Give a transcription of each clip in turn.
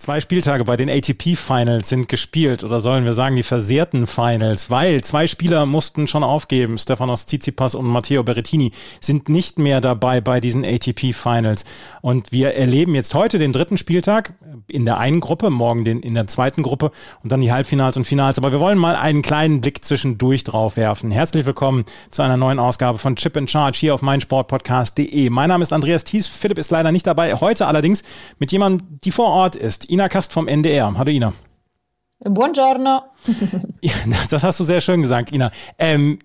Zwei Spieltage bei den ATP-Finals sind gespielt oder sollen wir sagen die versehrten Finals, weil zwei Spieler mussten schon aufgeben. Stefanos Tsitsipas und Matteo Berrettini sind nicht mehr dabei bei diesen ATP-Finals. Und wir erleben jetzt heute den dritten Spieltag in der einen Gruppe, morgen den, in der zweiten Gruppe und dann die Halbfinals und Finals. Aber wir wollen mal einen kleinen Blick zwischendurch drauf werfen. Herzlich willkommen zu einer neuen Ausgabe von Chip in Charge hier auf meinsportpodcast.de. Mein Name ist Andreas Thies. Philipp ist leider nicht dabei. Heute allerdings mit jemandem, die vor Ort ist. Ina Kast vom NDR. Hallo Ina. Buongiorno. Ja, das hast du sehr schön gesagt, Ina. Ähm,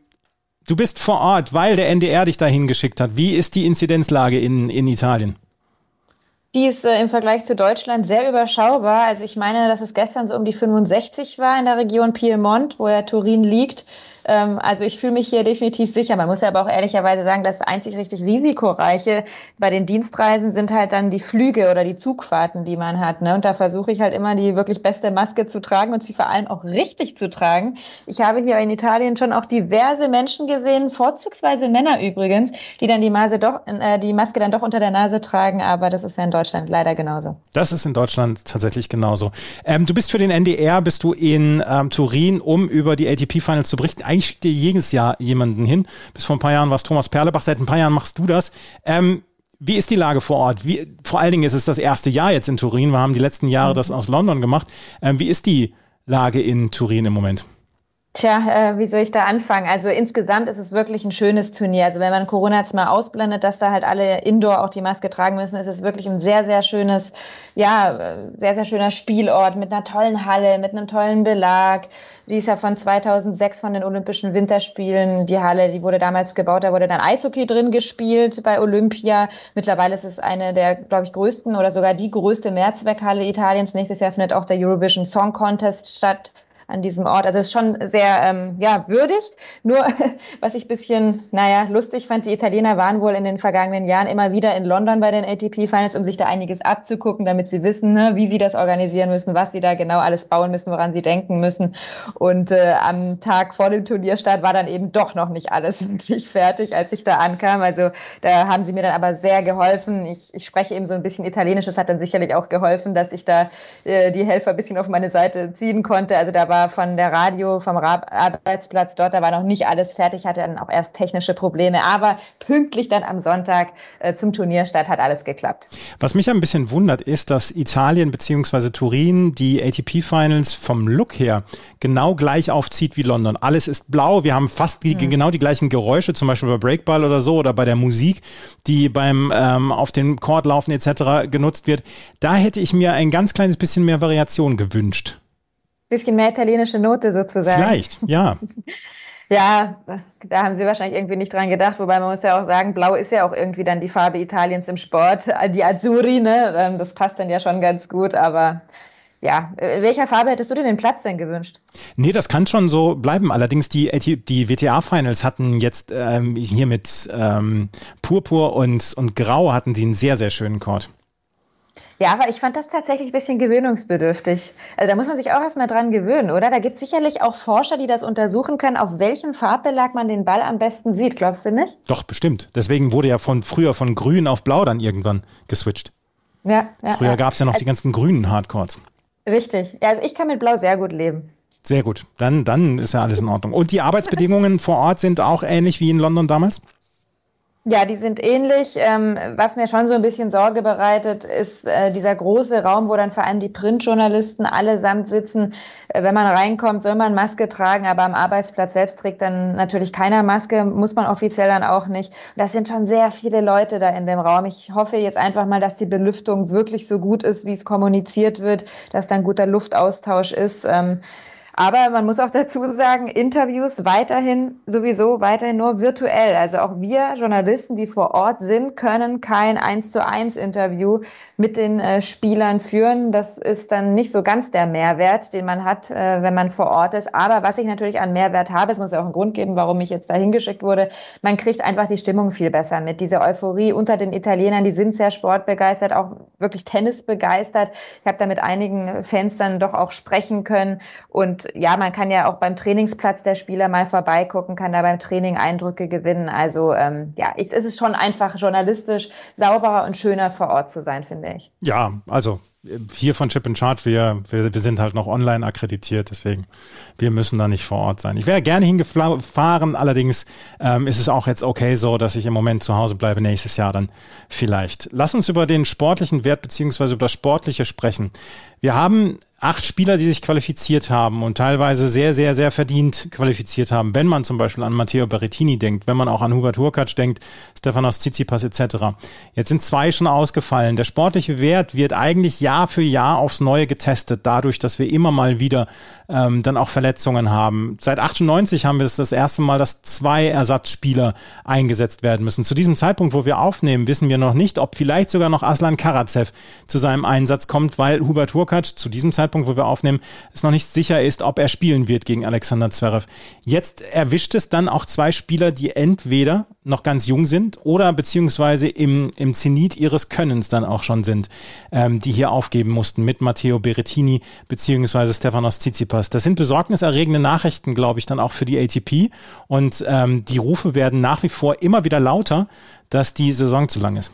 du bist vor Ort, weil der NDR dich dahin geschickt hat. Wie ist die Inzidenzlage in, in Italien? Die ist äh, im Vergleich zu Deutschland sehr überschaubar. Also ich meine, dass es gestern so um die 65 war in der Region Piemont, wo ja Turin liegt. Ähm, also ich fühle mich hier definitiv sicher. Man muss ja aber auch ehrlicherweise sagen, das einzig richtig risikoreiche bei den Dienstreisen sind halt dann die Flüge oder die Zugfahrten, die man hat. Ne? Und da versuche ich halt immer die wirklich beste Maske zu tragen und sie vor allem auch richtig zu tragen. Ich habe hier in Italien schon auch diverse Menschen gesehen, vorzugsweise Männer übrigens, die dann die, Maske doch, äh, die Maske dann doch unter der Nase tragen. Aber das ist ja in Deutschland leider genauso. Das ist in Deutschland tatsächlich genauso. Ähm, du bist für den NDR, bist du in ähm, Turin, um über die ATP-Finals zu berichten eigentlich schickt dir jedes Jahr jemanden hin. Bis vor ein paar Jahren war es Thomas Perlebach, seit ein paar Jahren machst du das. Ähm, wie ist die Lage vor Ort? Wie, vor allen Dingen ist es das erste Jahr jetzt in Turin. Wir haben die letzten Jahre das aus London gemacht. Ähm, wie ist die Lage in Turin im Moment? Tja, äh, wie soll ich da anfangen? Also insgesamt ist es wirklich ein schönes Turnier. Also wenn man Corona jetzt mal ausblendet, dass da halt alle Indoor auch die Maske tragen müssen, ist es wirklich ein sehr, sehr schönes, ja, äh, sehr, sehr schöner Spielort mit einer tollen Halle, mit einem tollen Belag. Die ist ja von 2006 von den Olympischen Winterspielen. Die Halle, die wurde damals gebaut, da wurde dann Eishockey drin gespielt bei Olympia. Mittlerweile ist es eine der, glaube ich, größten oder sogar die größte Mehrzweckhalle Italiens. Nächstes Jahr findet auch der Eurovision Song Contest statt an diesem Ort. Also es ist schon sehr ähm, ja, würdig. Nur, was ich bisschen, naja, lustig fand, die Italiener waren wohl in den vergangenen Jahren immer wieder in London bei den ATP-Finals, um sich da einiges abzugucken, damit sie wissen, ne, wie sie das organisieren müssen, was sie da genau alles bauen müssen, woran sie denken müssen. Und äh, am Tag vor dem Turnierstart war dann eben doch noch nicht alles wirklich fertig, als ich da ankam. Also da haben sie mir dann aber sehr geholfen. Ich, ich spreche eben so ein bisschen Italienisch. Das hat dann sicherlich auch geholfen, dass ich da äh, die Helfer ein bisschen auf meine Seite ziehen konnte. Also da war war von der Radio, vom Arbeitsplatz dort, da war noch nicht alles fertig, hatte dann auch erst technische Probleme, aber pünktlich dann am Sonntag äh, zum Turnierstart hat alles geklappt. Was mich ein bisschen wundert, ist, dass Italien bzw. Turin die ATP Finals vom Look her genau gleich aufzieht wie London. Alles ist blau, wir haben fast die, hm. genau die gleichen Geräusche, zum Beispiel bei Breakball oder so oder bei der Musik, die beim ähm, auf dem Court laufen etc. genutzt wird. Da hätte ich mir ein ganz kleines bisschen mehr Variation gewünscht bisschen mehr italienische Note sozusagen. Vielleicht, ja. ja, da haben sie wahrscheinlich irgendwie nicht dran gedacht, wobei man muss ja auch sagen, blau ist ja auch irgendwie dann die Farbe Italiens im Sport, die Azzurri, ne? Ähm, das passt dann ja schon ganz gut, aber ja, in welcher Farbe hättest du dir den Platz denn gewünscht? Nee, das kann schon so bleiben. Allerdings die, die WTA-Finals hatten jetzt ähm, hier mit ähm, Purpur und, und Grau hatten sie einen sehr, sehr schönen Chord. Ja, aber ich fand das tatsächlich ein bisschen gewöhnungsbedürftig. Also da muss man sich auch erstmal dran gewöhnen, oder? Da gibt es sicherlich auch Forscher, die das untersuchen können, auf welchem Farbbelag man den Ball am besten sieht. Glaubst du nicht? Doch, bestimmt. Deswegen wurde ja von früher von grün auf blau dann irgendwann geswitcht. Ja, ja Früher ja. gab es ja noch also, die ganzen grünen Hardcores. Richtig. Ja, also ich kann mit blau sehr gut leben. Sehr gut. Dann, dann ist ja alles in Ordnung. Und die Arbeitsbedingungen vor Ort sind auch ähnlich wie in London damals? Ja, die sind ähnlich. Ähm, was mir schon so ein bisschen Sorge bereitet, ist äh, dieser große Raum, wo dann vor allem die Printjournalisten allesamt sitzen. Äh, wenn man reinkommt, soll man Maske tragen, aber am Arbeitsplatz selbst trägt dann natürlich keiner Maske, muss man offiziell dann auch nicht. Das sind schon sehr viele Leute da in dem Raum. Ich hoffe jetzt einfach mal, dass die Belüftung wirklich so gut ist, wie es kommuniziert wird, dass dann guter Luftaustausch ist. Ähm, Aber man muss auch dazu sagen, Interviews weiterhin sowieso weiterhin nur virtuell. Also auch wir Journalisten, die vor Ort sind, können kein eins zu eins Interview mit den äh, Spielern führen. Das ist dann nicht so ganz der Mehrwert, den man hat, äh, wenn man vor Ort ist. Aber was ich natürlich an Mehrwert habe, es muss ja auch einen Grund geben, warum ich jetzt da hingeschickt wurde, man kriegt einfach die Stimmung viel besser mit. Diese Euphorie unter den Italienern, die sind sehr sportbegeistert, auch wirklich Tennis begeistert. Ich habe da mit einigen Fans dann doch auch sprechen können. Und ja, man kann ja auch beim Trainingsplatz der Spieler mal vorbeigucken, kann da beim Training Eindrücke gewinnen. Also ähm, ja, ich, es ist schon einfach journalistisch sauberer und schöner vor Ort zu sein, finde ich. Ja, also hier von Chip and Charge, wir, wir, wir sind halt noch online akkreditiert, deswegen wir müssen da nicht vor Ort sein. Ich wäre gerne hingefahren, allerdings ähm, ist es auch jetzt okay so, dass ich im Moment zu Hause bleibe, nächstes Jahr dann vielleicht. Lass uns über den sportlichen Wert beziehungsweise über das Sportliche sprechen. Wir haben acht Spieler, die sich qualifiziert haben und teilweise sehr, sehr, sehr verdient qualifiziert haben. Wenn man zum Beispiel an Matteo Berrettini denkt, wenn man auch an Hubert Hurkacz denkt, Stefanos Tsitsipas etc. Jetzt sind zwei schon ausgefallen. Der sportliche Wert wird eigentlich Jahr für Jahr aufs Neue getestet, dadurch, dass wir immer mal wieder ähm, dann auch Verletzungen haben. Seit 98 haben wir es das erste Mal, dass zwei Ersatzspieler eingesetzt werden müssen. Zu diesem Zeitpunkt, wo wir aufnehmen, wissen wir noch nicht, ob vielleicht sogar noch Aslan Karatsev zu seinem Einsatz kommt, weil Hubert Hurkacz zu diesem Zeitpunkt, wo wir aufnehmen, es noch nicht sicher ist, ob er spielen wird gegen Alexander Zverev. Jetzt erwischt es dann auch zwei Spieler, die entweder noch ganz jung sind oder beziehungsweise im, im Zenit ihres Könnens dann auch schon sind, ähm, die hier aufgeben mussten mit Matteo Berrettini beziehungsweise Stefanos Tsitsipas. Das sind besorgniserregende Nachrichten, glaube ich, dann auch für die ATP und ähm, die Rufe werden nach wie vor immer wieder lauter, dass die Saison zu lang ist.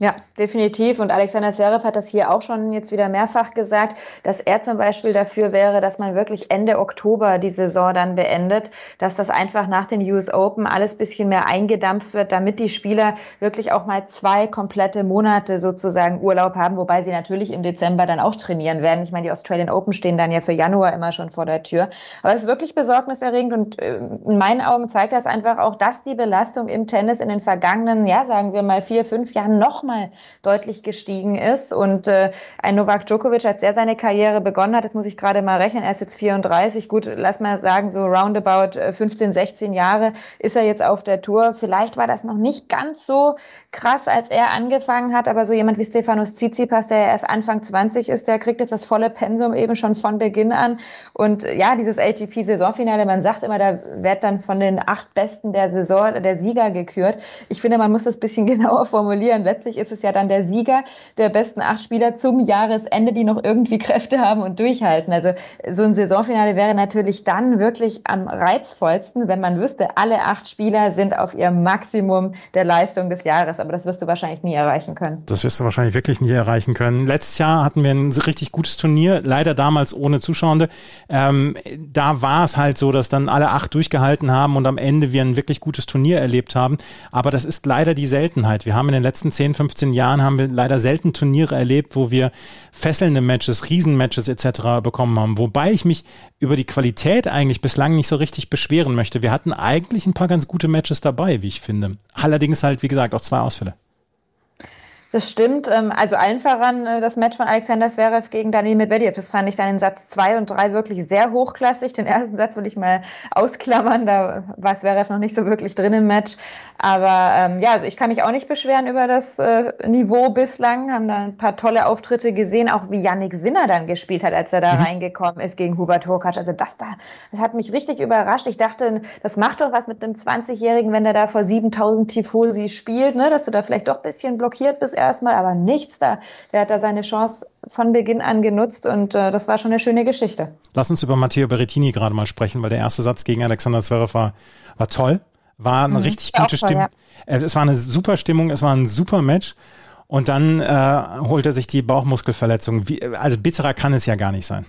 Ja, definitiv. Und Alexander Zverev hat das hier auch schon jetzt wieder mehrfach gesagt, dass er zum Beispiel dafür wäre, dass man wirklich Ende Oktober die Saison dann beendet, dass das einfach nach den US Open alles bisschen mehr eingedampft wird, damit die Spieler wirklich auch mal zwei komplette Monate sozusagen Urlaub haben, wobei sie natürlich im Dezember dann auch trainieren werden. Ich meine, die Australian Open stehen dann ja für Januar immer schon vor der Tür. Aber es ist wirklich besorgniserregend und äh, in meinen Augen zeigt das einfach auch, dass die Belastung im Tennis in den vergangenen, ja, sagen wir mal vier, fünf Jahren noch nochmal deutlich gestiegen ist. Und äh, ein Novak Djokovic, als er seine Karriere begonnen hat, das muss ich gerade mal rechnen, er ist jetzt 34, gut, lass mal sagen, so roundabout 15, äh, 16 Jahre ist er jetzt auf der Tour. Vielleicht war das noch nicht ganz so krass, als er angefangen hat, aber so jemand wie Stefanos Tsitsipas, der erst Anfang 20 ist, der kriegt jetzt das volle Pensum eben schon von Beginn an. Und ja, dieses ATP-Saisonfinale, man sagt immer, da wird dann von den acht Besten der Saison der Sieger gekürt. Ich finde, man muss das bisschen genauer formulieren. Letztlich ist es ja dann der Sieger der besten acht Spieler zum Jahresende, die noch irgendwie Kräfte haben und durchhalten. Also so ein Saisonfinale wäre natürlich dann wirklich am reizvollsten, wenn man wüsste, alle acht Spieler sind auf ihrem Maximum der Leistung des Jahres aber das wirst du wahrscheinlich nie erreichen können. Das wirst du wahrscheinlich wirklich nie erreichen können. Letztes Jahr hatten wir ein richtig gutes Turnier, leider damals ohne Zuschauende. Ähm, da war es halt so, dass dann alle acht durchgehalten haben und am Ende wir ein wirklich gutes Turnier erlebt haben. Aber das ist leider die Seltenheit. Wir haben in den letzten 10, 15 Jahren haben wir leider selten Turniere erlebt, wo wir fesselnde Matches, Riesenmatches etc. bekommen haben. Wobei ich mich über die Qualität eigentlich bislang nicht so richtig beschweren möchte. Wir hatten eigentlich ein paar ganz gute Matches dabei, wie ich finde. Allerdings halt, wie gesagt, auch zwei Ausfälle. Das stimmt. Ähm, also allen voran äh, das Match von Alexander Zverev gegen Daniel Medvedev. Das fand ich dann in Satz zwei und drei wirklich sehr hochklassig. Den ersten Satz will ich mal ausklammern. Da war Zverev noch nicht so wirklich drin im Match. Aber ähm, ja, also ich kann mich auch nicht beschweren über das äh, Niveau bislang. Haben da ein paar tolle Auftritte gesehen, auch wie Yannick Sinner dann gespielt hat, als er da mhm. reingekommen ist gegen Hubert Hurkacz. Also das da, das hat mich richtig überrascht. Ich dachte, das macht doch was mit einem 20-Jährigen, wenn der da vor 7000 Tifosi spielt, ne? dass du da vielleicht doch ein bisschen blockiert bist erstmal, aber nichts da. Der hat da seine Chance von Beginn an genutzt und äh, das war schon eine schöne Geschichte. Lass uns über Matteo Berrettini gerade mal sprechen, weil der erste Satz gegen Alexander Zverev war, war toll. War eine mhm, richtig gute Stimmung. Ja. Äh, es war eine super Stimmung, es war ein super Match. Und dann äh, holt er sich die Bauchmuskelverletzung. Wie, also bitterer kann es ja gar nicht sein.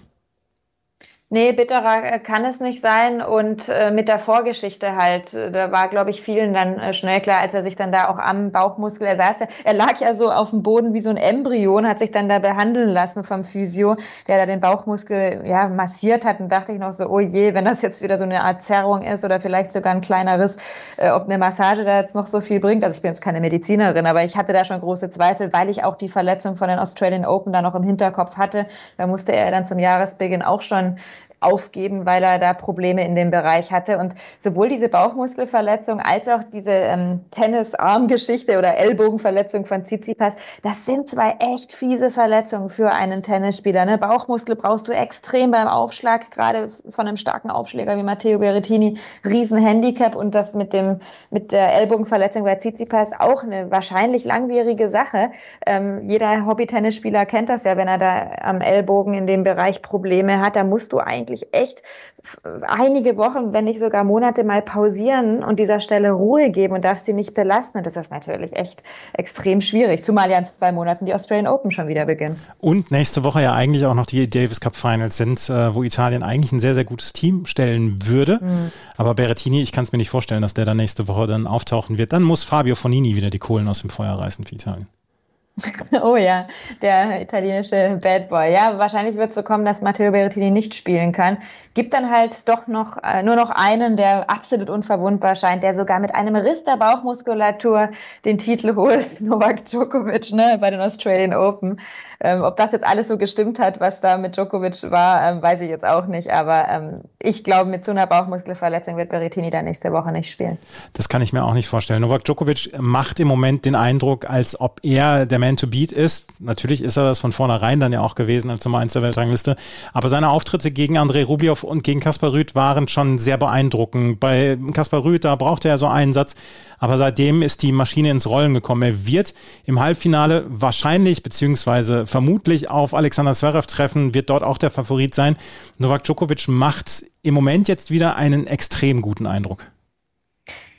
Nee, bitterer kann es nicht sein. Und äh, mit der Vorgeschichte halt, äh, da war, glaube ich, vielen dann äh, schnell klar, als er sich dann da auch am Bauchmuskel, er saß, er lag ja so auf dem Boden wie so ein Embryon, hat sich dann da behandeln lassen vom Physio, der da den Bauchmuskel ja massiert hat. Und dachte ich noch so, oh je, wenn das jetzt wieder so eine Art Zerrung ist oder vielleicht sogar ein kleiner Riss, äh, ob eine Massage da jetzt noch so viel bringt. Also ich bin jetzt keine Medizinerin, aber ich hatte da schon große Zweifel, weil ich auch die Verletzung von den Australian Open da noch im Hinterkopf hatte. Da musste er dann zum Jahresbeginn auch schon aufgeben, weil er da Probleme in dem Bereich hatte. Und sowohl diese Bauchmuskelverletzung als auch diese ähm, Tennisarmgeschichte oder Ellbogenverletzung von Tsitsipas, das sind zwei echt fiese Verletzungen für einen Tennisspieler. Ne? Bauchmuskel brauchst du extrem beim Aufschlag, gerade von einem starken Aufschläger wie Matteo Berrettini, Riesenhandicap und das mit dem mit der Ellbogenverletzung bei Tsitsipas auch eine wahrscheinlich langwierige Sache. Ähm, jeder Hobby-Tennisspieler kennt das ja, wenn er da am Ellbogen in dem Bereich Probleme hat, da musst du eigentlich echt einige Wochen, wenn nicht sogar Monate mal pausieren und dieser Stelle Ruhe geben und darfst sie nicht belasten. Und das ist natürlich echt extrem schwierig, zumal ja in zwei Monaten die Australian Open schon wieder beginnen. Und nächste Woche ja eigentlich auch noch die Davis Cup Finals sind, äh, wo Italien eigentlich ein sehr, sehr gutes Team stellen würde. Mhm. Aber Berrettini, ich kann es mir nicht vorstellen, dass der dann nächste Woche dann auftauchen wird. Dann muss Fabio Fonini wieder die Kohlen aus dem Feuer reißen für Italien. Oh ja, der italienische Bad Boy. Ja, wahrscheinlich wird es so kommen, dass Matteo Berrettini nicht spielen kann. Gibt dann halt doch noch äh, nur noch einen, der absolut unverwundbar scheint, der sogar mit einem Riss der Bauchmuskulatur den Titel holt, Novak Djokovic, ne, bei den Australian Open. Ähm, ob das jetzt alles so gestimmt hat, was da mit Djokovic war, ähm, weiß ich jetzt auch nicht. Aber ähm, ich glaube, mit so einer Bauchmuskelverletzung wird Berrettini da nächste Woche nicht spielen. Das kann ich mir auch nicht vorstellen. Novak Djokovic macht im Moment den Eindruck, als ob er der Man to Beat ist. Natürlich ist er das von vornherein dann ja auch gewesen als Nummer 1 der Weltrangliste. Aber seine Auftritte gegen Andrei Rublev und gegen Kaspar Rüth waren schon sehr beeindruckend. Bei Kaspar Rüth, da brauchte er so einen Satz. Aber seitdem ist die Maschine ins Rollen gekommen. Er wird im Halbfinale wahrscheinlich beziehungsweise vermutlich auf Alexander Zverev treffen, wird dort auch der Favorit sein. Novak Djokovic macht im Moment jetzt wieder einen extrem guten Eindruck.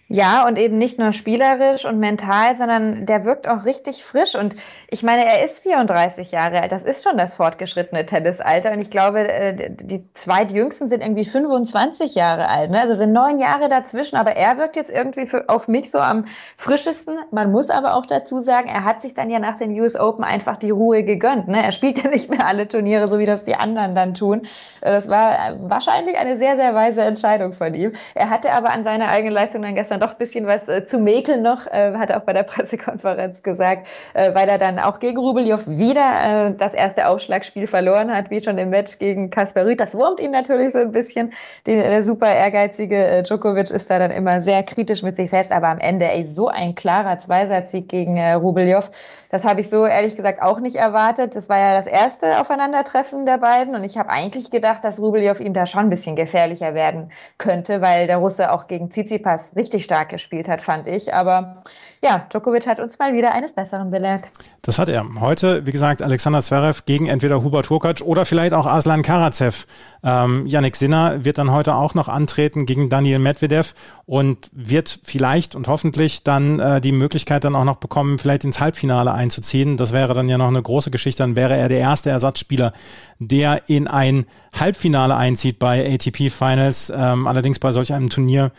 Ja, und eben nicht nur spielerisch und mental, sondern der wirkt auch richtig frisch. Und ich meine, er ist 34 Jahre alt. Das ist schon das fortgeschrittene Tennisalter. Und ich glaube, äh, die zweitjüngsten sind irgendwie 25 Jahre alt. Ne? Also sind neun Jahre dazwischen. Aber er wirkt jetzt irgendwie für, auf mich so am frischesten. Man muss aber auch dazu sagen, er hat sich dann ja nach den US Open einfach die Ruhe gegönnt. Ne? Er spielt ja nicht mehr alle Turniere, so wie das die anderen dann tun. Das war wahrscheinlich eine sehr, sehr weise Entscheidung von ihm. Er hatte aber an seiner eigenen Leistung dann gestern dann doch ein bisschen was äh, zu mäkeln noch, äh, hat er auch bei der Pressekonferenz gesagt, äh, weil er dann auch gegen Rubeljow wieder äh, das erste Aufschlagspiel verloren hat, wie schon im Match gegen Kaspar Rüth. Das wurmt ihn natürlich so ein bisschen. Der, der super ehrgeizige äh, Djokovic ist da dann immer sehr kritisch mit sich selbst, aber am Ende ey, so ein klarer Zweisatzieg gegen äh, Rubeljow. Das habe ich so ehrlich gesagt auch nicht erwartet. Das war ja das erste Aufeinandertreffen der beiden und ich habe eigentlich gedacht, dass Rubeljow ihm da schon ein bisschen gefährlicher werden könnte, weil der Russe auch gegen Tsitsipas richtig stark gespielt hat, fand ich. Aber ja, Djokovic hat uns mal wieder eines Besseren belehrt. Das hat er. Heute, wie gesagt, Alexander Zverev gegen entweder Hubert Hurkacz oder vielleicht auch Aslan Karatsev. Ähm, Yannick Sinner wird dann heute auch noch antreten gegen Daniel Medvedev und wird vielleicht und hoffentlich dann äh, die Möglichkeit dann auch noch bekommen, vielleicht ins Halbfinale einzuziehen. Das wäre dann ja noch eine große Geschichte. Dann wäre er der erste Ersatzspieler, der in ein Halbfinale einzieht bei ATP Finals. Ähm, allerdings bei solch einem Turnier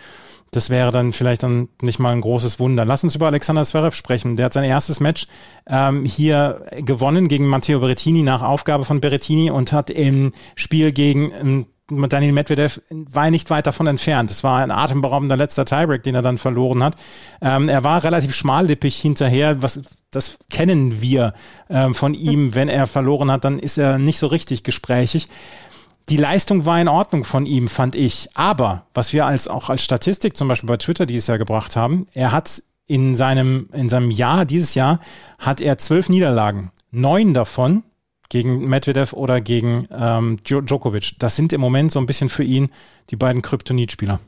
das wäre dann vielleicht dann nicht mal ein großes Wunder. Lass uns über Alexander Zverev sprechen. Der hat sein erstes Match ähm, hier gewonnen gegen Matteo Berrettini nach Aufgabe von Berrettini und hat im Spiel gegen ähm, Daniel Medvedev war nicht weit davon entfernt. Es war ein atemberaubender letzter Tiebreak, den er dann verloren hat. Ähm, er war relativ schmallippig hinterher, was das kennen wir ähm, von ihm. Wenn er verloren hat, dann ist er nicht so richtig gesprächig die Leistung war in Ordnung von ihm, fand ich. Aber was wir als auch als Statistik zum Beispiel bei Twitter dieses Jahr gebracht haben, er hat in seinem, in seinem Jahr, dieses Jahr, hat er zwölf Niederlagen. Neun davon gegen Medvedev oder gegen ähm, Djokovic. Das sind im Moment so ein bisschen für ihn die beiden Kryptonit-Spieler.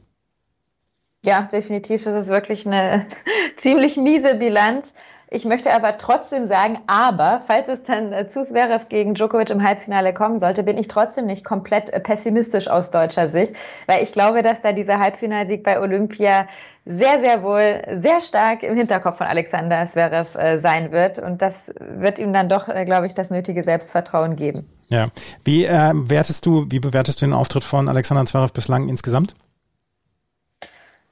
Ja, definitiv. Das ist wirklich eine ziemlich miese Bilanz. Ich möchte aber trotzdem sagen, aber falls es dann äh, zu Zverev gegen Djokovic im Halbfinale kommen sollte, bin ich trotzdem nicht komplett äh, pessimistisch aus deutscher Sicht, weil ich glaube, dass da dieser Halbfinalsieg bei Olympia sehr, sehr wohl sehr stark im Hinterkopf von Alexander Zverev äh, sein wird und das wird ihm dann doch, glaube ich, das nötige Selbstvertrauen geben. Ja, wie wertest du, wie bewertest du den Auftritt von Alexander Zverev bislang insgesamt?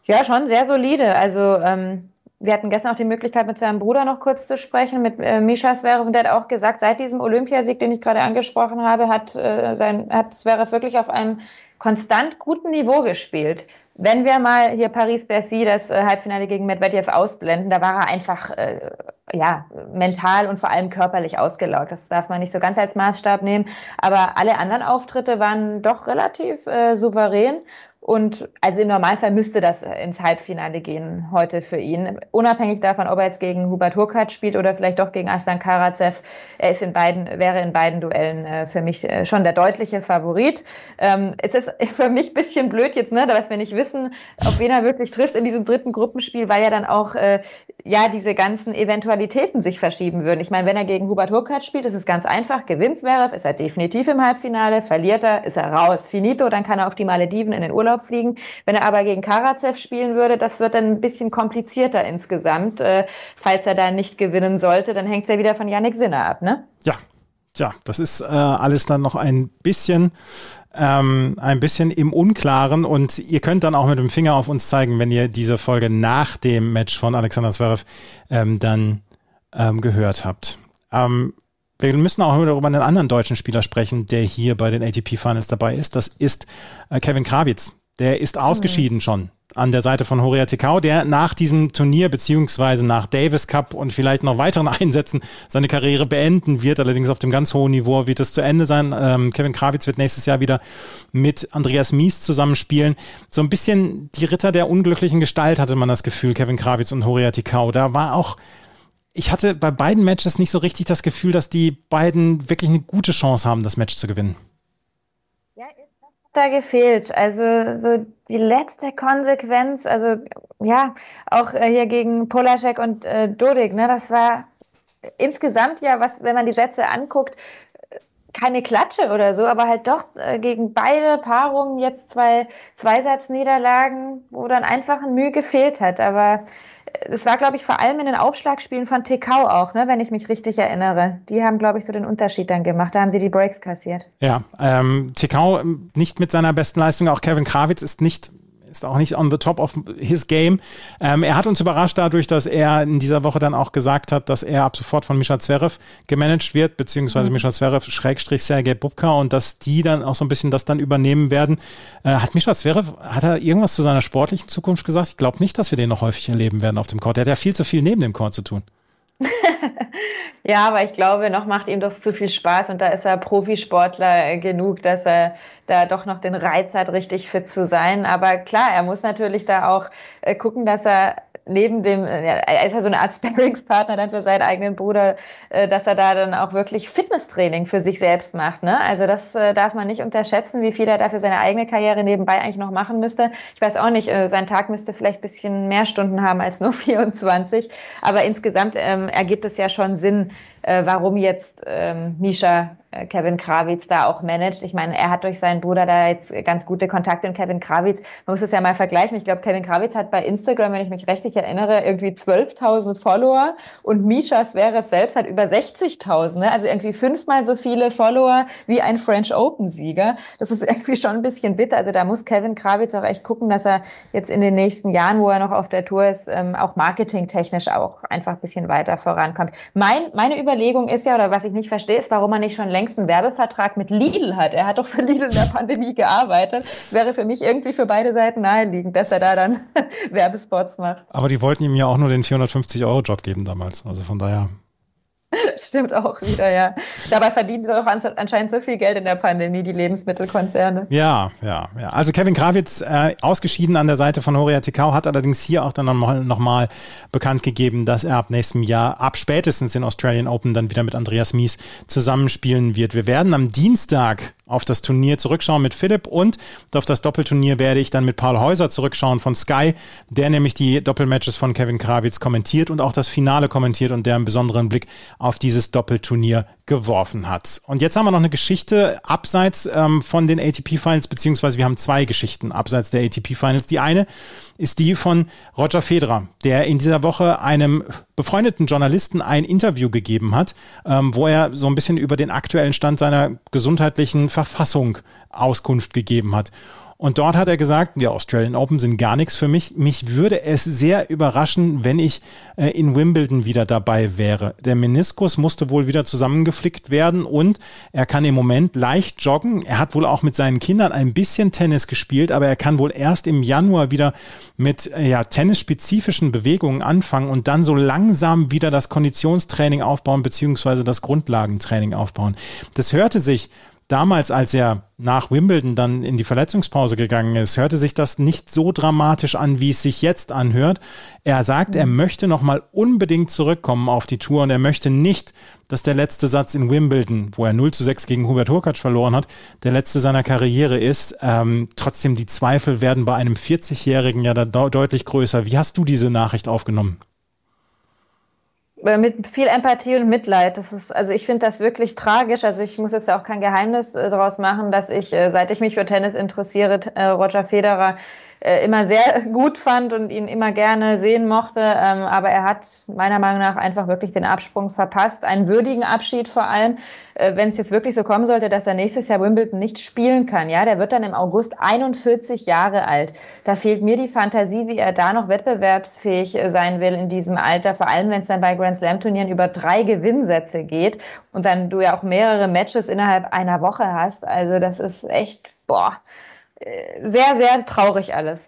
Ja, schon sehr solide. Also ähm, wir hatten gestern auch die Möglichkeit, mit seinem Bruder noch kurz zu sprechen, mit äh, Misha Zverev, und der hat auch gesagt, seit diesem Olympiasieg, den ich gerade angesprochen habe, hat, äh, sein, hat Zverev wirklich auf einem konstant guten Niveau gespielt. wenn wir mal hier Paris-Bercy, das äh, Halbfinale gegen Medvedev ausblenden, da war er einfach äh, ja, mental und vor allem körperlich ausgelaugt. Das darf man nicht so ganz als Maßstab nehmen. Aber alle anderen Auftritte waren doch relativ äh, souverän. Und also im Normalfall müsste das ins Halbfinale gehen heute für ihn. Unabhängig davon, ob er jetzt gegen Hubert Hurkacz spielt oder vielleicht doch gegen Aslan Karatsev. Er ist in beiden, wäre in beiden Duellen äh, für mich äh, schon der deutliche Favorit. Ähm, es ist für mich bisschen blöd jetzt, ne, dass wir nicht wissen, auf wen er wirklich trifft in diesem dritten Gruppenspiel, weil ja dann auch äh, ja diese ganzen Eventualitäten sich verschieben würden. Ich meine, wenn er gegen Hubert Hurkacz spielt, ist es ganz einfach. Gewinnt Zverev, ist er definitiv im Halbfinale. Verliert er, ist er raus. Finito, dann kann er auf die Malediven in den Urlaub Urlaub fliegen. Wenn er aber gegen Karatsev spielen würde, das wird dann ein bisschen komplizierter insgesamt. Äh, falls er da nicht gewinnen sollte, dann hängt es ja wieder von Yannick Sinner ab, ne? Ja, Tja, das ist äh, alles dann noch ein bisschen ähm, ein bisschen im Unklaren und ihr könnt dann auch mit dem Finger auf uns zeigen, wenn ihr diese Folge nach dem Match von Alexander Zverev ähm, dann ähm, gehört habt. Ähm, wir müssen auch über einen anderen deutschen Spieler sprechen, der hier bei den ATP Finals dabei ist. Das ist äh, Kevin Krawitz. Der ist ausgeschieden mhm. schon an der Seite von Horia Tekau, der nach diesem Turnier beziehungsweise nach Davis Cup und vielleicht noch weiteren Einsätzen seine Karriere beenden wird. Allerdings auf dem ganz hohen Niveau wird es zu Ende sein. Ähm, Kevin Krawitz wird nächstes Jahr wieder mit Andreas Mies zusammenspielen. So ein bisschen die Ritter der unglücklichen Gestalt hatte man das Gefühl, Kevin Krawitz und Horia Tekau. Da war auch ich hatte bei beiden Matches nicht so richtig das Gefühl, dass die beiden wirklich eine gute Chance haben, das Match zu gewinnen da gefehlt. Also so die letzte Konsequenz, also ja, auch äh, hier gegen Polaschek und äh, Dodik, ne, das war insgesamt ja, was, wenn man die Sätze anguckt, keine Klatsche oder so, aber halt doch äh, gegen beide Paarungen jetzt zwei Zweisatzniederlagen, wo dann einfach ein Mühe gefehlt hat. Aber es war, glaube ich, vor allem in den Aufschlagspielen von Tekau auch, ne, wenn ich mich richtig erinnere. Die haben, glaube ich, so den Unterschied dann gemacht. Da haben sie die Breaks kassiert. Ja, ähm, Tekau nicht mit seiner besten Leistung. Auch Kevin Krawitz ist nicht ist auch nicht on the top of his game. Ähm, er hat uns überrascht dadurch, dass er in dieser Woche dann auch gesagt hat, dass er ab sofort von Mischa Zverev gemanagt wird, beziehungsweise mhm. Mischa Zverev Schrägstrich Sergei Bubka und dass die dann auch so ein bisschen das dann übernehmen werden. Äh, hat Mischa Zverev, hat er irgendwas zu seiner sportlichen Zukunft gesagt? Ich glaube nicht, dass wir den noch häufig erleben werden auf dem Court. Der hat ja viel zu viel neben dem Court zu tun. ja, aber ich glaube, noch macht ihm das zu viel Spaß und da ist er Profisportler genug, dass er da doch noch den Reiz hat, richtig fit zu sein. Aber klar, er muss natürlich da auch äh, gucken, dass er neben dem, er ist ja so eine Art Sparringspartner dann für seinen eigenen Bruder, äh, dass er da dann auch wirklich Fitnesstraining für sich selbst macht. Ne? Also das äh, darf man nicht unterschätzen, wie viel er da für seine eigene Karriere nebenbei eigentlich noch machen müsste. Ich weiß auch nicht, äh, sein Tag müsste vielleicht ein bisschen mehr Stunden haben als nur 24. Aber insgesamt ähm, ergibt es ja schon Sinn, äh, warum jetzt ähm, Misha äh, Kevin Krawitz da auch managt. Ich meine, er hat durch seinen Bruder da jetzt ganz gute Kontakte und Kevin Krawitz, man muss es ja mal vergleichen. Ich glaube, Kevin Krawitz hat bei Instagram, wenn ich mich richtig erinnere, irgendwie 12.000 Follower und Misha Zverev selbst hat über 60.000. Ne? Also irgendwie fünfmal so viele Follower wie ein French Open Sieger. Das ist irgendwie schon ein bisschen bitter. Also da muss Kevin Krawitz auch echt gucken, dass er jetzt in den nächsten Jahren, wo er noch auf der Tour ist, ähm, auch marketingtechnisch auch einfach ein bisschen weiter vorankommt. Mein, meine Überlegung ist ja, oder was ich nicht verstehe, ist, warum er nicht schon längst einen Werbevertrag mit Lidl hat. Er hat doch für Lidl in der Pandemie gearbeitet. Es wäre für mich irgendwie für beide Seiten naheliegend, dass er da dann Werbespots macht. Aber die wollten ihm ja auch nur den 450-Euro-Job geben damals. Also von daher. Stimmt auch wieder, ja. Dabei verdienen doch anscheinend so viel Geld in der Pandemie, die Lebensmittelkonzerne. Ja, ja, ja. Also Kevin Krawitz, äh, ausgeschieden an der Seite von Horia Tikau, hat allerdings hier auch dann nochmal noch mal bekannt gegeben, dass er ab nächstem Jahr, ab spätestens in Australian Open, dann wieder mit Andreas Mies zusammenspielen wird. Wir werden am Dienstag auf das Turnier zurückschauen mit Philipp und auf das Doppelturnier werde ich dann mit Paul Häuser zurückschauen von Sky, der nämlich die Doppelmatches von Kevin Krawitz kommentiert und auch das Finale kommentiert und der einen besonderen Blick auf dieses Doppelturnier geworfen hat. Und jetzt haben wir noch eine Geschichte abseits ähm, von den ATP Finals, beziehungsweise wir haben zwei Geschichten abseits der ATP Finals. Die eine ist die von Roger Federer, der in dieser Woche einem befreundeten Journalisten ein Interview gegeben hat, ähm, wo er so ein bisschen über den aktuellen Stand seiner gesundheitlichen Verfassung Auskunft gegeben hat. Und dort hat er gesagt, die Australian Open sind gar nichts für mich. Mich würde es sehr überraschen, wenn ich äh, in Wimbledon wieder dabei wäre. Der Meniskus musste wohl wieder zusammengeflickt werden und er kann im Moment leicht joggen. Er hat wohl auch mit seinen Kindern ein bisschen Tennis gespielt, aber er kann wohl erst im Januar wieder mit äh, ja, tennisspezifischen Bewegungen anfangen und dann so langsam wieder das Konditionstraining aufbauen beziehungsweise das Grundlagentraining aufbauen. Das hörte sich damals, als er nach Wimbledon dann in die Verletzungspause gegangen ist, hörte sich das nicht so dramatisch an, wie es sich jetzt anhört. Er sagt, er möchte nochmal unbedingt zurückkommen auf die Tour und er möchte nicht, dass der letzte Satz in Wimbledon, wo er 0 zu 6 gegen Hubert Hurkacz verloren hat, der letzte seiner Karriere ist. Ähm, trotzdem, die Zweifel werden bei einem 40-Jährigen ja da deutlich größer. Wie hast du diese Nachricht aufgenommen? Äh, mit viel Empathie und Mitleid. Das ist, also ich finde das wirklich tragisch. Also ich muss jetzt ja auch kein Geheimnis äh, daraus machen, dass ich, äh, seit ich mich für Tennis interessiere, äh, Roger Federer äh, immer sehr gut fand und ihn immer gerne sehen mochte. Ähm, aber er hat meiner Meinung nach einfach wirklich den Absprung verpasst. Einen würdigen Abschied vor allem, äh, wenn es jetzt wirklich so kommen sollte, dass er nächstes Jahr Wimbledon nicht spielen kann. Ja, der wird dann im August 41 Jahre alt. Da fehlt mir die Fantasie, wie er da noch wettbewerbsfähig äh, sein will in diesem Alter. Vor allem, wenn es dann bei Grand Slam Turnieren über drei Gewinnsätze geht und dann du ja auch mehrere Matches innerhalb einer Woche hast. Also das ist echt, boah sehr, sehr traurig alles.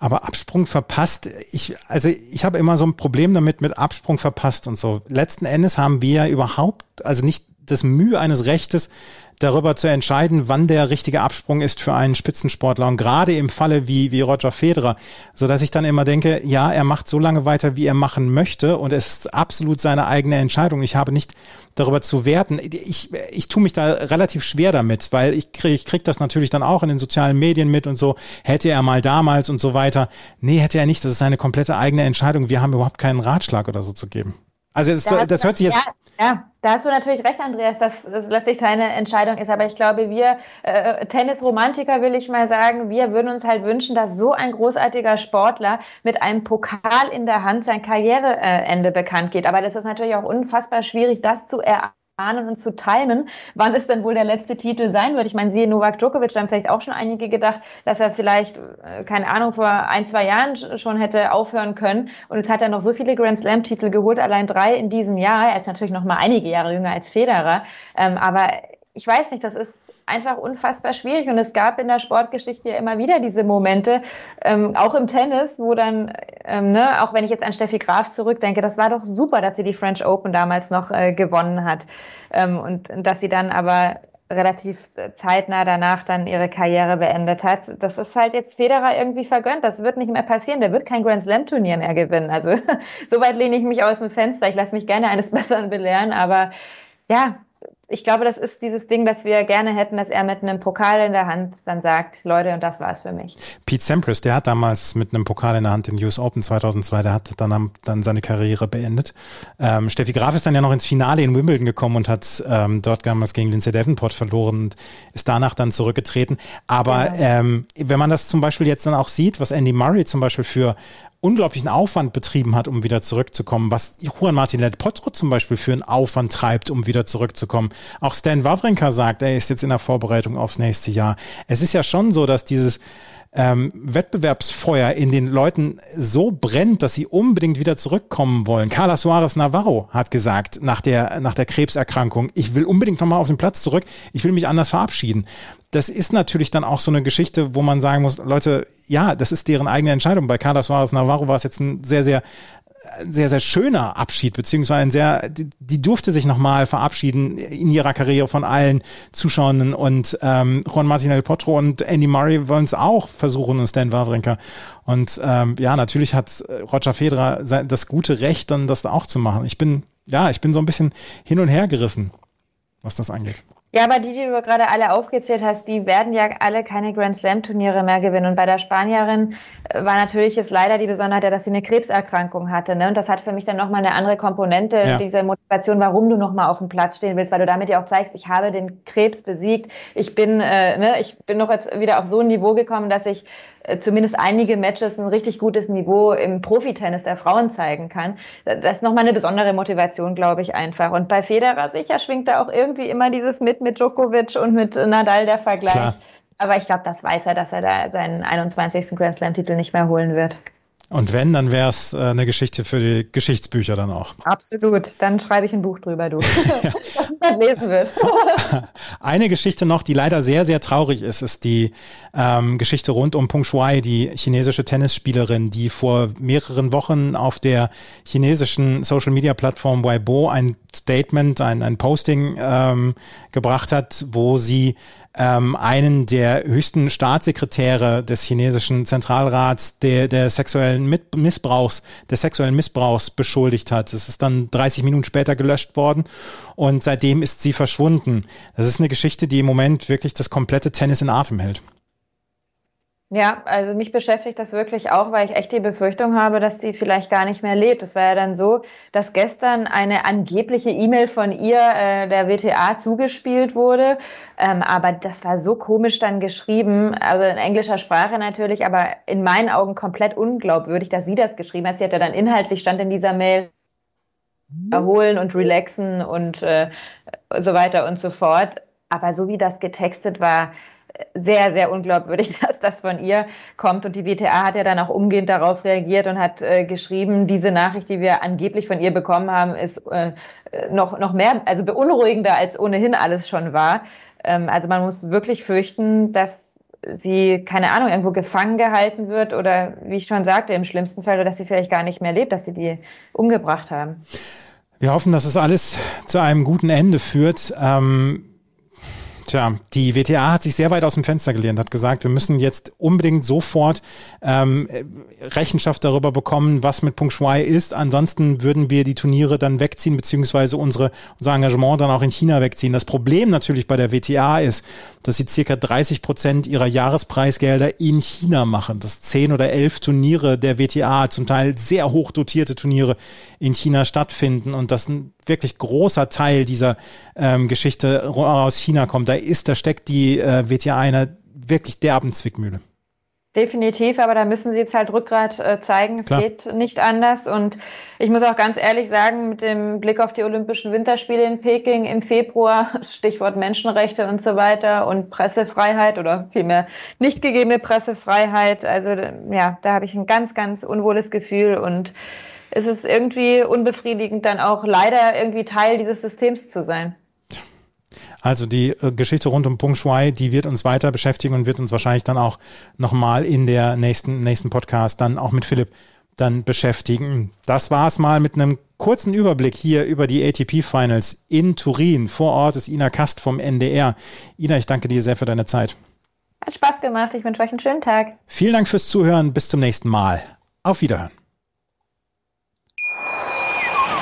Aber Absprung verpasst, ich, also ich habe immer so ein Problem damit mit Absprung verpasst und so. Letzten Endes haben wir überhaupt, also nicht das Mühe eines Rechtes, darüber zu entscheiden, wann der richtige Absprung ist für einen Spitzensportler. Und gerade im Falle wie, wie Roger Federer, so dass ich dann immer denke, ja, er macht so lange weiter, wie er machen möchte. Und es ist absolut seine eigene Entscheidung. Ich habe nicht darüber zu werten. Ich, ich tue mich da relativ schwer damit, weil ich kriege ich krieg das natürlich dann auch in den sozialen Medien mit und so. Hätte er mal damals und so weiter. Nee, hätte er nicht. Das ist seine komplette eigene Entscheidung. Wir haben überhaupt keinen Ratschlag oder so zu geben. Also das, das, das hört sich jetzt. Ja, ja, da hast du natürlich recht, Andreas, dass das letztlich seine Entscheidung ist. Aber ich glaube, wir äh, Tennisromantiker, will ich mal sagen, wir würden uns halt wünschen, dass so ein großartiger Sportler mit einem Pokal in der Hand sein Karriereende bekannt geht. Aber das ist natürlich auch unfassbar schwierig, das zu erarbeiten ahnen und zu timen, wann es denn wohl der letzte Titel sein wird. Ich meine, siehe Novak Djokovic, da haben vielleicht auch schon einige gedacht, dass er vielleicht, äh, keine Ahnung, vor ein, zwei Jahren schon hätte aufhören können. Und jetzt hat er noch so viele Grand Slam-Titel geholt, allein drei in diesem Jahr. Er ist natürlich noch mal einige Jahre jünger als Federer. Ähm, aber ich weiß nicht, das ist einfach unfassbar schwierig. Und es gab in der Sportgeschichte ja immer wieder diese Momente, ähm, auch im Tennis, wo dann, ähm, ne, auch wenn ich jetzt an Steffi Graf zurückdenke, das war doch super, dass sie die French Open damals noch äh, gewonnen hat. Ähm, und, und dass sie dann aber relativ zeitnah danach dann ihre Karriere beendet hat. Das ist halt jetzt Federer irgendwie vergönnt. Das wird nicht mehr passieren. Der wird kein Grand Slam Turnier mehr gewinnen. Also soweit lehne ich mich aus dem Fenster. Ich lasse mich gerne eines Besseren belehren, aber ja, ich glaube, das ist dieses Ding, dass wir gerne hätten, dass er mit einem Pokal in der Hand dann sagt, Leute, und das war's für mich. Pete Sampras, der hat damals mit einem Pokal in der Hand den US Open 2002, der hat dann, dann seine Karriere beendet. Ähm, Steffi Graf ist dann ja noch ins Finale in Wimbledon gekommen und hat ähm, dort damals gegen Lindsay Davenport verloren und ist danach dann zurückgetreten. Aber ja. ähm, wenn man das zum Beispiel jetzt dann auch sieht, was Andy Murray zum Beispiel für unglaublichen Aufwand betrieben hat, um wieder zurückzukommen, was Juan Martin Del Potro zum Beispiel für einen Aufwand treibt, um wieder zurückzukommen. Auch Stan Wawrinka sagt, er ist jetzt in der Vorbereitung aufs nächste Jahr. Es ist ja schon so, dass dieses ähm, Wettbewerbsfeuer in den Leuten so brennt, dass sie unbedingt wieder zurückkommen wollen. Carla Suarez Navarro hat gesagt nach der, nach der Krebserkrankung, ich will unbedingt nochmal auf den Platz zurück, ich will mich anders verabschieden. Das ist natürlich dann auch so eine Geschichte, wo man sagen muss, Leute, ja, das ist deren eigene Entscheidung. Bei Carla Suarez Navarro war es jetzt ein sehr, sehr sehr, sehr schöner Abschied, beziehungsweise ein sehr, die, die durfte sich nochmal verabschieden in ihrer Karriere von allen Zuschauenden und ähm, Juan Martin El Potro und Andy Murray wollen es auch versuchen und Stan Wawrinka. Und ähm, ja, natürlich hat Roger Federer das gute Recht, dann das auch zu machen. Ich bin, ja, ich bin so ein bisschen hin und her gerissen, was das angeht. Ja, aber die, die du gerade alle aufgezählt hast, die werden ja alle keine Grand Slam Turniere mehr gewinnen. Und bei der Spanierin äh, war natürlich jetzt leider die Besonderheit, dass sie eine Krebserkrankung hatte. Ne? Und das hat für mich dann nochmal eine andere Komponente, ja. diese Motivation, warum du nochmal auf dem Platz stehen willst, weil du damit ja auch zeigst, ich habe den Krebs besiegt. Ich bin, äh, ne, ich bin noch jetzt wieder auf so ein Niveau gekommen, dass ich zumindest einige Matches ein richtig gutes Niveau im Profitennis der Frauen zeigen kann. Das ist nochmal eine besondere Motivation, glaube ich, einfach. Und bei Federer sicher schwingt da auch irgendwie immer dieses mit, mit Djokovic und mit Nadal der Vergleich. Klar. Aber ich glaube, das weiß er, dass er da seinen 21. Grand Slam-Titel nicht mehr holen wird. Und wenn, dann wäre es äh, eine Geschichte für die Geschichtsbücher dann auch. Absolut. Dann schreibe ich ein Buch drüber, du. man lesen wird. Eine Geschichte noch, die leider sehr, sehr traurig ist, ist die ähm, Geschichte rund um Peng Shuai, die chinesische Tennisspielerin, die vor mehreren Wochen auf der chinesischen Social-Media-Plattform Weibo ein Statement, ein, ein Posting ähm, gebracht hat, wo sie ähm, einen der höchsten Staatssekretäre des chinesischen Zentralrats der, der sexuellen Missbrauchs, des sexuellen Missbrauchs beschuldigt hat. Es ist dann 30 Minuten später gelöscht worden und seitdem ist sie verschwunden. Das ist eine Geschichte, die im Moment wirklich das komplette Tennis in Atem hält. Ja, also mich beschäftigt das wirklich auch, weil ich echt die Befürchtung habe, dass sie vielleicht gar nicht mehr lebt. Es war ja dann so, dass gestern eine angebliche E-Mail von ihr äh, der WTA zugespielt wurde, ähm, aber das war so komisch dann geschrieben, also in englischer Sprache natürlich, aber in meinen Augen komplett unglaubwürdig, dass sie das geschrieben hat. Sie hat ja dann inhaltlich stand in dieser Mail erholen und relaxen und äh, so weiter und so fort. Aber so wie das getextet war, sehr, sehr unglaubwürdig, dass das von ihr kommt. Und die WTA hat ja dann auch umgehend darauf reagiert und hat äh, geschrieben, diese Nachricht, die wir angeblich von ihr bekommen haben, ist äh, noch, noch mehr, also beunruhigender als ohnehin alles schon war. Ähm, also man muss wirklich fürchten, dass sie, keine Ahnung, irgendwo gefangen gehalten wird oder, wie ich schon sagte, im schlimmsten Fall, dass sie vielleicht gar nicht mehr lebt, dass sie die umgebracht haben. Wir hoffen, dass es alles zu einem guten Ende führt. Ähm Tja, die WTA hat sich sehr weit aus dem Fenster gelehnt, hat gesagt, wir müssen jetzt unbedingt sofort ähm, Rechenschaft darüber bekommen, was mit Punkt Shui ist. Ansonsten würden wir die Turniere dann wegziehen, beziehungsweise unsere, unser Engagement dann auch in China wegziehen. Das Problem natürlich bei der WTA ist, dass sie circa 30 Prozent ihrer Jahrespreisgelder in China machen. Dass zehn oder elf Turniere der WTA, zum Teil sehr hoch dotierte Turniere in China stattfinden und dass wirklich großer Teil dieser ähm, Geschichte aus China kommt. Da ist, da steckt die äh, WTA einer wirklich derben Zwickmühle. Definitiv, aber da müssen sie jetzt halt Rückgrat äh, zeigen. Es Klar. geht nicht anders. Und ich muss auch ganz ehrlich sagen, mit dem Blick auf die Olympischen Winterspiele in Peking im Februar, Stichwort Menschenrechte und so weiter und Pressefreiheit oder vielmehr nicht gegebene Pressefreiheit. Also ja, da habe ich ein ganz, ganz unwohles Gefühl und es ist irgendwie unbefriedigend, dann auch leider irgendwie Teil dieses Systems zu sein. Also die äh, Geschichte rund um Peng Shuai, die wird uns weiter beschäftigen und wird uns wahrscheinlich dann auch nochmal in der nächsten, nächsten Podcast dann auch mit Philipp dann beschäftigen. Das war es mal mit einem kurzen Überblick hier über die ATP Finals in Turin. Vor Ort ist Ina Kast vom NDR. Ina, ich danke dir sehr für deine Zeit. Hat Spaß gemacht. Ich wünsche euch einen schönen Tag. Vielen Dank fürs Zuhören. Bis zum nächsten Mal. Auf Wiederhören.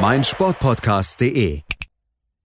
meinsportpodcast.de